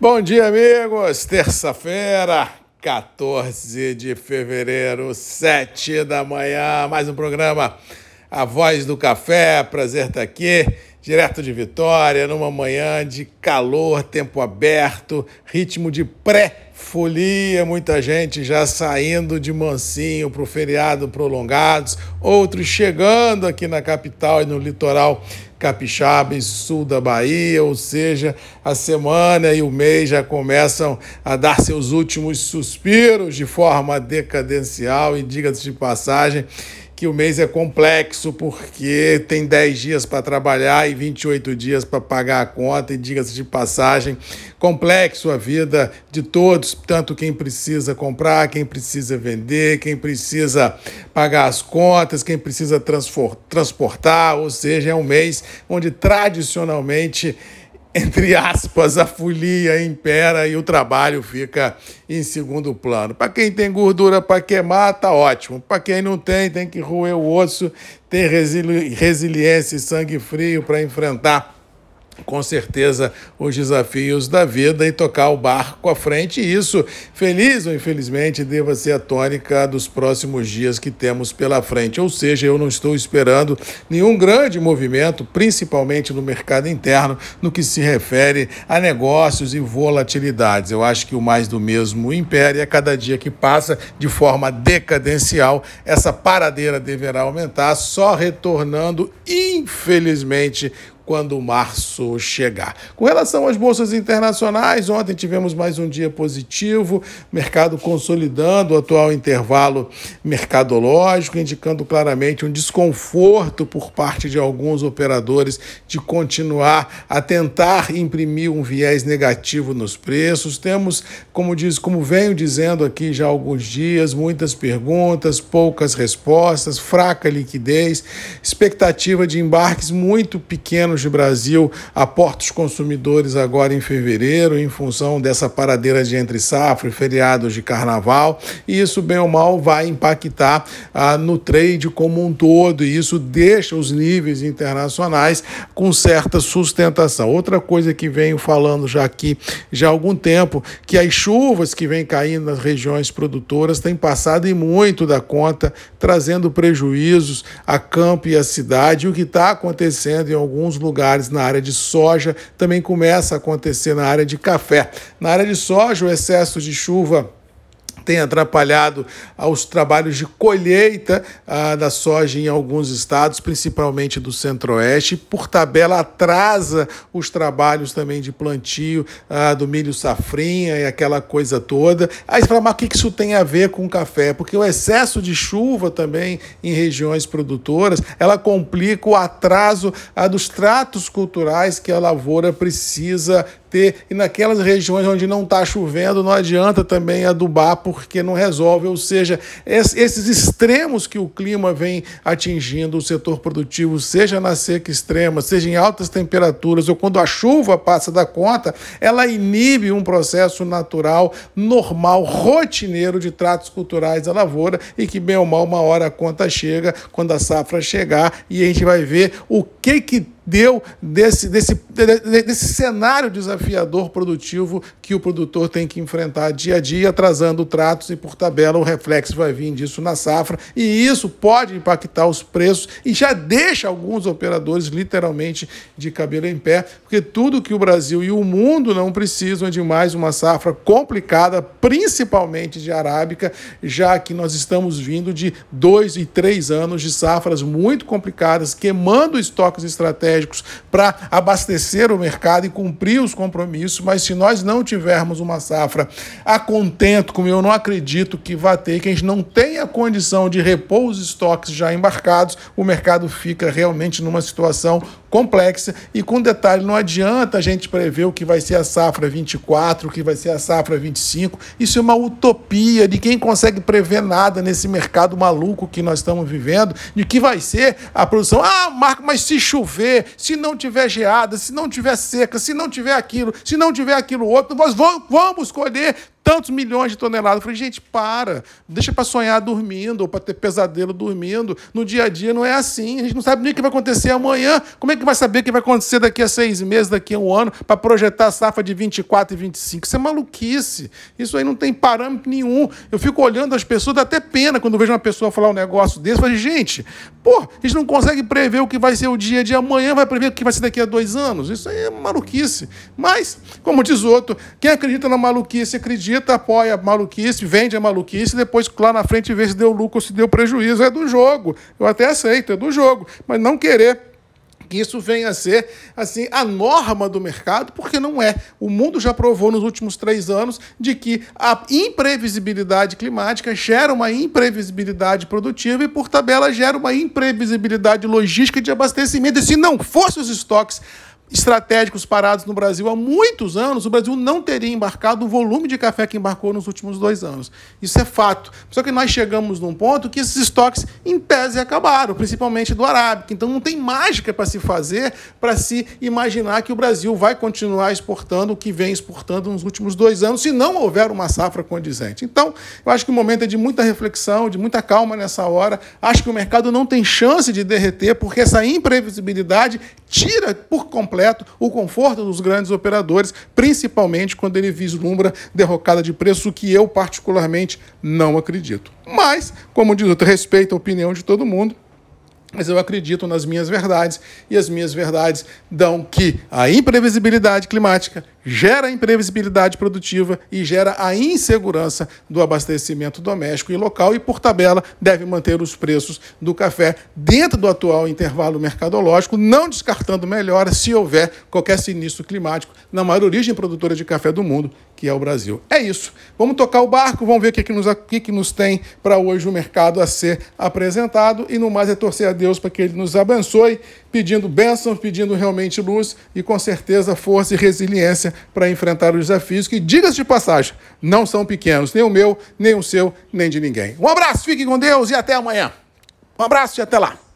Bom dia, amigos. Terça-feira, 14 de fevereiro, 7 da manhã. Mais um programa A Voz do Café. Prazer estar aqui, direto de Vitória, numa manhã de calor, tempo aberto, ritmo de pré-folia. Muita gente já saindo de mansinho para o feriado prolongados, outros chegando aqui na capital e no litoral capixaba sul da Bahia, ou seja, a semana e o mês já começam a dar seus últimos suspiros de forma decadencial e diga-se de passagem que o mês é complexo porque tem 10 dias para trabalhar e 28 dias para pagar a conta, e diga-se de passagem, complexo a vida de todos, tanto quem precisa comprar, quem precisa vender, quem precisa pagar as contas, quem precisa transportar, ou seja, é um mês onde tradicionalmente entre aspas, a folia impera e o trabalho fica em segundo plano. Para quem tem gordura para queimar, tá ótimo. Para quem não tem, tem que roer o osso, ter resili resiliência e sangue frio para enfrentar com certeza os desafios da vida e tocar o barco à frente. E isso, feliz ou infelizmente, deva ser a tônica dos próximos dias que temos pela frente. Ou seja, eu não estou esperando nenhum grande movimento, principalmente no mercado interno, no que se refere a negócios e volatilidades. Eu acho que o mais do mesmo império a cada dia que passa de forma decadencial, essa paradeira deverá aumentar, só retornando, infelizmente, quando março chegar. Com relação às bolsas internacionais, ontem tivemos mais um dia positivo, mercado consolidando o atual intervalo mercadológico, indicando claramente um desconforto por parte de alguns operadores de continuar a tentar imprimir um viés negativo nos preços. Temos, como diz, como venho dizendo aqui já há alguns dias, muitas perguntas, poucas respostas, fraca liquidez, expectativa de embarques muito pequenos de Brasil aporta os consumidores agora em fevereiro, em função dessa paradeira de entre safra e feriados de carnaval, e isso, bem ou mal, vai impactar ah, no trade como um todo, e isso deixa os níveis internacionais com certa sustentação. Outra coisa que venho falando já aqui já há algum tempo, que as chuvas que vêm caindo nas regiões produtoras têm passado e muito da conta, trazendo prejuízos a campo e a cidade, e o que está acontecendo em alguns lugares lugares na área de soja, também começa a acontecer na área de café. Na área de soja, o excesso de chuva tem atrapalhado os trabalhos de colheita ah, da soja em alguns estados, principalmente do centro-oeste. Por tabela, atrasa os trabalhos também de plantio ah, do milho safrinha e aquela coisa toda. Aí você fala, mas o que isso tem a ver com o café? Porque o excesso de chuva também em regiões produtoras, ela complica o atraso ah, dos tratos culturais que a lavoura precisa ter. E naquelas regiões onde não está chovendo, não adianta também adubar, porque não resolve. Ou seja, esses extremos que o clima vem atingindo o setor produtivo, seja na seca extrema, seja em altas temperaturas, ou quando a chuva passa da conta, ela inibe um processo natural, normal, rotineiro de tratos culturais da lavoura e que, bem ou mal, uma hora a conta chega, quando a safra chegar, e a gente vai ver o que que deu desse, desse, desse cenário desafiador produtivo que o produtor tem que enfrentar dia a dia, atrasando tratos e, por tabela, o reflexo vai vir disso na safra. E isso pode impactar os preços e já deixa alguns operadores literalmente de cabelo em pé, porque tudo que o Brasil e o mundo não precisam é de mais uma safra complicada, principalmente de arábica, já que nós estamos vindo de dois e três anos de safras muito complicadas, queimando estoques estratégicos estratégicos para abastecer o mercado e cumprir os compromissos, mas se nós não tivermos uma safra a contento, como eu não acredito que vai ter, que a gente não tenha condição de repor os estoques já embarcados, o mercado fica realmente numa situação complexa e com detalhe, não adianta a gente prever o que vai ser a safra 24, o que vai ser a safra 25. Isso é uma utopia de quem consegue prever nada nesse mercado maluco que nós estamos vivendo, de que vai ser a produção. Ah, Marco, mas se chover, se não tiver geada, se não tiver seca, se não tiver aquilo, se não tiver aquilo outro, nós vamos colher tantos milhões de toneladas. Eu falei, gente, para, deixa para sonhar dormindo ou para ter pesadelo dormindo. No dia a dia não é assim. A gente não sabe nem o que vai acontecer amanhã. Como é que vai saber o que vai acontecer daqui a seis meses, daqui a um ano, para projetar a safra de 24 e 25? Isso é maluquice. Isso aí não tem parâmetro nenhum. Eu fico olhando as pessoas, dá até pena quando vejo uma pessoa falar um negócio desse. Eu falei, gente, pô, a gente não consegue prever o que vai ser o dia de amanhã, vai prever o que vai ser daqui a dois anos. Isso aí é maluquice. Mas, como diz outro, quem acredita na maluquice, acredita, apoia a maluquice, vende a maluquice, depois lá na frente vê se deu lucro ou se deu prejuízo. É do jogo. Eu até aceito, é do jogo. Mas não querer que isso venha a ser assim a norma do mercado, porque não é. O mundo já provou nos últimos três anos de que a imprevisibilidade climática gera uma imprevisibilidade produtiva e, por tabela, gera uma imprevisibilidade logística de abastecimento. E se não fossem os estoques estratégicos parados no Brasil há muitos anos, o Brasil não teria embarcado o volume de café que embarcou nos últimos dois anos. Isso é fato. Só que nós chegamos num ponto que esses estoques, em tese, acabaram, principalmente do Arábica. Então não tem mágica para se fazer para se imaginar que o Brasil vai continuar exportando o que vem exportando nos últimos dois anos, se não houver uma safra condizente. Então, eu acho que o momento é de muita reflexão, de muita calma nessa hora. Acho que o mercado não tem chance de derreter, porque essa imprevisibilidade tira por completo o conforto dos grandes operadores, principalmente quando ele vislumbra derrocada de preço, que eu particularmente não acredito. Mas, como diz, eu respeito a opinião de todo mundo mas eu acredito nas minhas verdades e as minhas verdades dão que a imprevisibilidade climática gera imprevisibilidade produtiva e gera a insegurança do abastecimento doméstico e local e, por tabela, deve manter os preços do café dentro do atual intervalo mercadológico, não descartando melhora se houver qualquer sinistro climático na maior origem produtora de café do mundo, que é o Brasil. É isso. Vamos tocar o barco, vamos ver o que, que, nos, que, que nos tem para hoje o mercado a ser apresentado e, no mais, é torcer a Deus para que Ele nos abençoe, pedindo bênçãos, pedindo realmente luz e, com certeza, força e resiliência para enfrentar os desafios que, diga-se de passagem, não são pequenos, nem o meu, nem o seu, nem de ninguém. Um abraço, fique com Deus e até amanhã. Um abraço e até lá.